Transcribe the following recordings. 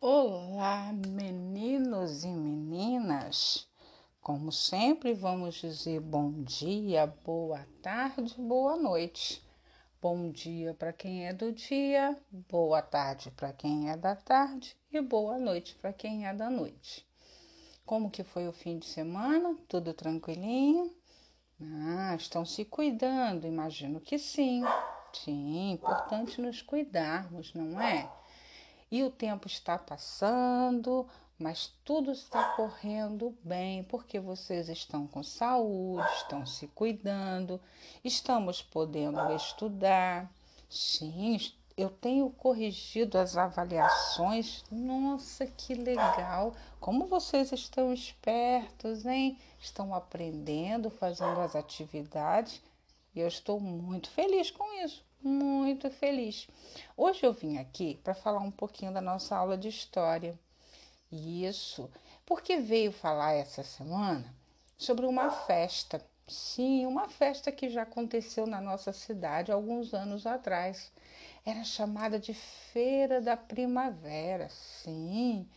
Olá, meninos e meninas! Como sempre, vamos dizer bom dia, boa tarde, boa noite. Bom dia para quem é do dia, boa tarde para quem é da tarde e boa noite para quem é da noite. Como que foi o fim de semana? Tudo tranquilinho? Ah, estão se cuidando? Imagino que sim. Sim, importante nos cuidarmos, não é? E o tempo está passando, mas tudo está correndo bem porque vocês estão com saúde, estão se cuidando, estamos podendo estudar. Sim, eu tenho corrigido as avaliações. Nossa, que legal! Como vocês estão espertos, hein? Estão aprendendo, fazendo as atividades. E eu estou muito feliz com isso muito feliz. Hoje eu vim aqui para falar um pouquinho da nossa aula de história. Isso, porque veio falar essa semana sobre uma festa. Sim, uma festa que já aconteceu na nossa cidade alguns anos atrás. Era chamada de Feira da Primavera. Sim,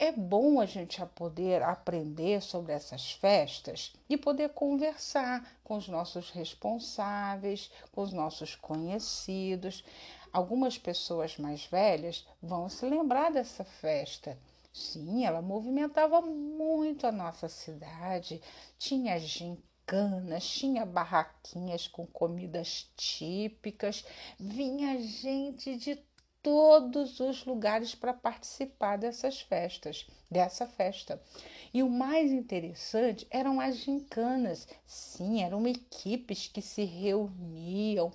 é bom a gente poder aprender sobre essas festas e poder conversar com os nossos responsáveis, com os nossos conhecidos. Algumas pessoas mais velhas vão se lembrar dessa festa. Sim, ela movimentava muito a nossa cidade, tinha gincanas, tinha barraquinhas com comidas típicas, vinha gente de todos os lugares para participar dessas festas, dessa festa. E o mais interessante eram as gincanas. Sim, eram equipes que se reuniam,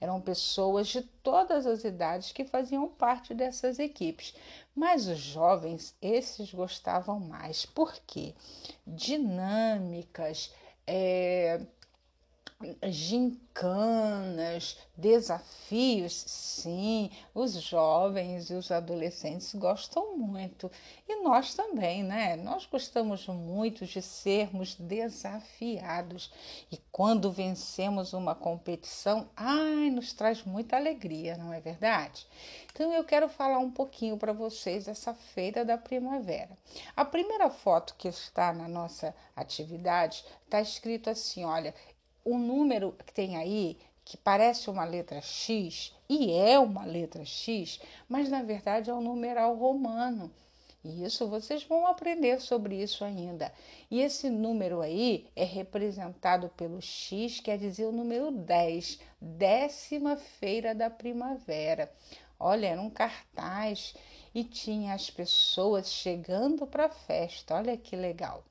eram pessoas de todas as idades que faziam parte dessas equipes. Mas os jovens, esses gostavam mais. Por quê? Dinâmicas, é, gincanas, desafios, sim, os jovens e os adolescentes gostam muito. E nós também, né? Nós gostamos muito de sermos desafiados. E quando vencemos uma competição, ai, nos traz muita alegria, não é verdade? Então eu quero falar um pouquinho para vocês dessa feira da primavera. A primeira foto que está na nossa atividade está escrito assim, olha, o número que tem aí, que parece uma letra X, e é uma letra X, mas na verdade é um numeral romano. E isso vocês vão aprender sobre isso ainda. E esse número aí é representado pelo X, quer dizer o número 10, décima feira da primavera. Olha, era um cartaz e tinha as pessoas chegando para a festa. Olha que legal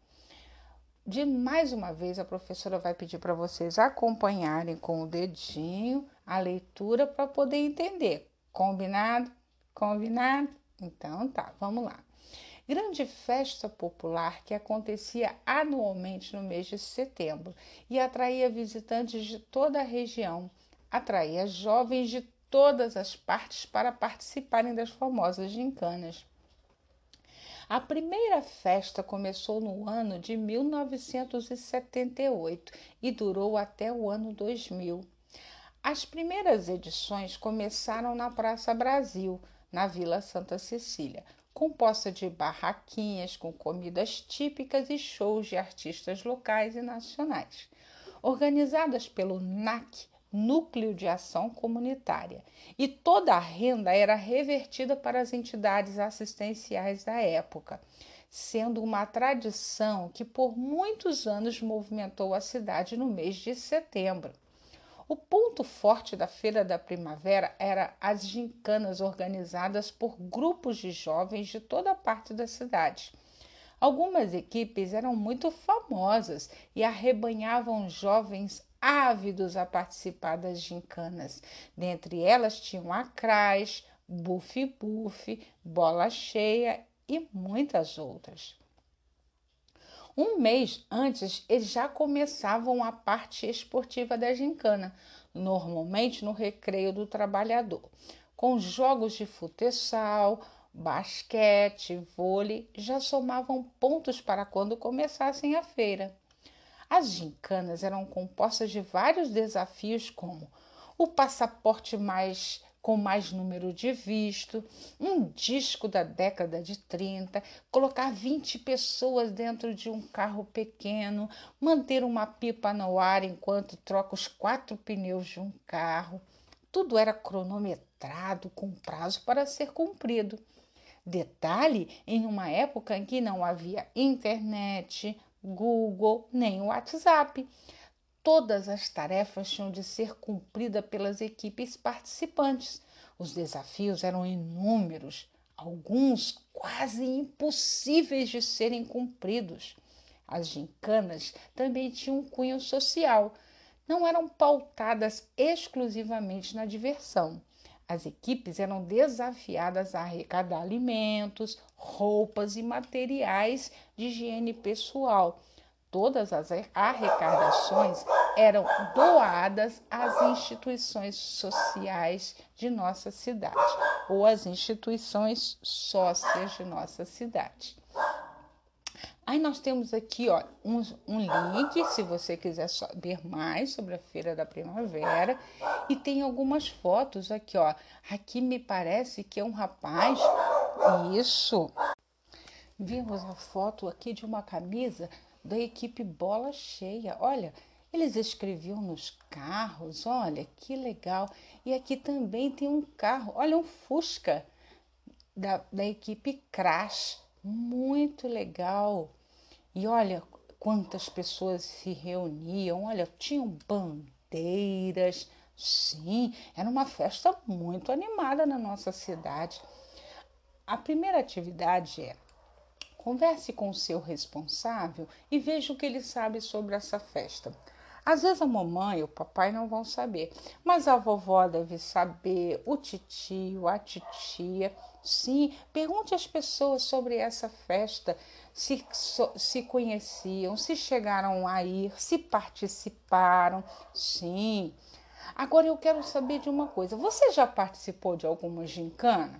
de mais uma vez a professora vai pedir para vocês acompanharem com o dedinho a leitura para poder entender. Combinado? Combinado? Então tá, vamos lá. Grande festa popular que acontecia anualmente no mês de setembro e atraía visitantes de toda a região, atraía jovens de todas as partes para participarem das famosas gincanas. A primeira festa começou no ano de 1978 e durou até o ano 2000. As primeiras edições começaram na Praça Brasil, na Vila Santa Cecília, composta de barraquinhas com comidas típicas e shows de artistas locais e nacionais. Organizadas pelo NAC, núcleo de ação comunitária, e toda a renda era revertida para as entidades assistenciais da época, sendo uma tradição que por muitos anos movimentou a cidade no mês de setembro. O ponto forte da Feira da Primavera era as gincanas organizadas por grupos de jovens de toda parte da cidade. Algumas equipes eram muito famosas e arrebanhavam jovens ávidos a participar das gincanas. Dentre elas tinham a Crais, Buff Buff, Bola Cheia e muitas outras. Um mês antes, eles já começavam a parte esportiva da gincana, normalmente no recreio do trabalhador, com jogos de futsal, basquete, vôlei, já somavam pontos para quando começassem a feira. As gincanas eram compostas de vários desafios, como o passaporte mais com mais número de visto, um disco da década de 30, colocar 20 pessoas dentro de um carro pequeno, manter uma pipa no ar enquanto troca os quatro pneus de um carro. Tudo era cronometrado com prazo para ser cumprido. Detalhe em uma época em que não havia internet, Google nem WhatsApp. Todas as tarefas tinham de ser cumpridas pelas equipes participantes. Os desafios eram inúmeros, alguns quase impossíveis de serem cumpridos. As gincanas também tinham um cunho social, não eram pautadas exclusivamente na diversão. As equipes eram desafiadas a arrecadar alimentos, roupas e materiais de higiene pessoal Todas as arrecadações eram doadas às instituições sociais de nossa cidade ou às instituições sócias de nossa cidade. Aí nós temos aqui ó, um, um link, se você quiser saber mais sobre a Feira da Primavera. E tem algumas fotos aqui, ó. Aqui me parece que é um rapaz. Isso. Vimos a foto aqui de uma camisa da equipe Bola Cheia. Olha, eles escreviam nos carros, olha que legal. E aqui também tem um carro, olha, um Fusca da, da equipe Crash, muito legal. E olha quantas pessoas se reuniam, olha, tinham bandeiras. Sim, era uma festa muito animada na nossa cidade. A primeira atividade é Converse com o seu responsável e veja o que ele sabe sobre essa festa. Às vezes a mamãe e o papai não vão saber, mas a vovó deve saber, o titio, a titia. Sim, pergunte às pessoas sobre essa festa, se, se conheciam, se chegaram a ir, se participaram. Sim. Agora eu quero saber de uma coisa: você já participou de alguma gincana?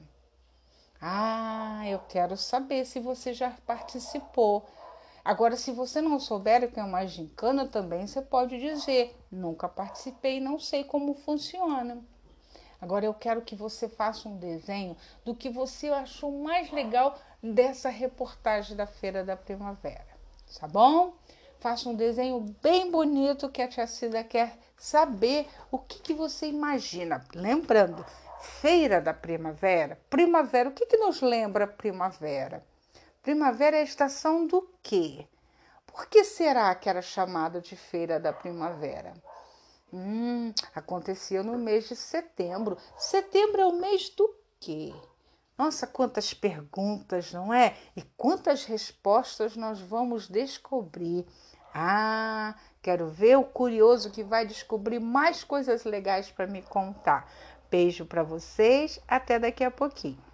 Ah, eu quero saber se você já participou. Agora, se você não souber o que é uma gincana, também você pode dizer: nunca participei, não sei como funciona. Agora, eu quero que você faça um desenho do que você achou mais legal dessa reportagem da Feira da Primavera, tá bom? Faça um desenho bem bonito que a tia Cida quer saber o que, que você imagina. Lembrando, Feira da Primavera. Primavera, o que, que nos lembra primavera? Primavera é a estação do quê? Por que será que era chamada de Feira da Primavera? Hum, acontecia no mês de setembro. Setembro é o mês do quê? Nossa, quantas perguntas, não é? E quantas respostas nós vamos descobrir. Ah, quero ver o curioso que vai descobrir mais coisas legais para me contar. Beijo para vocês, até daqui a pouquinho.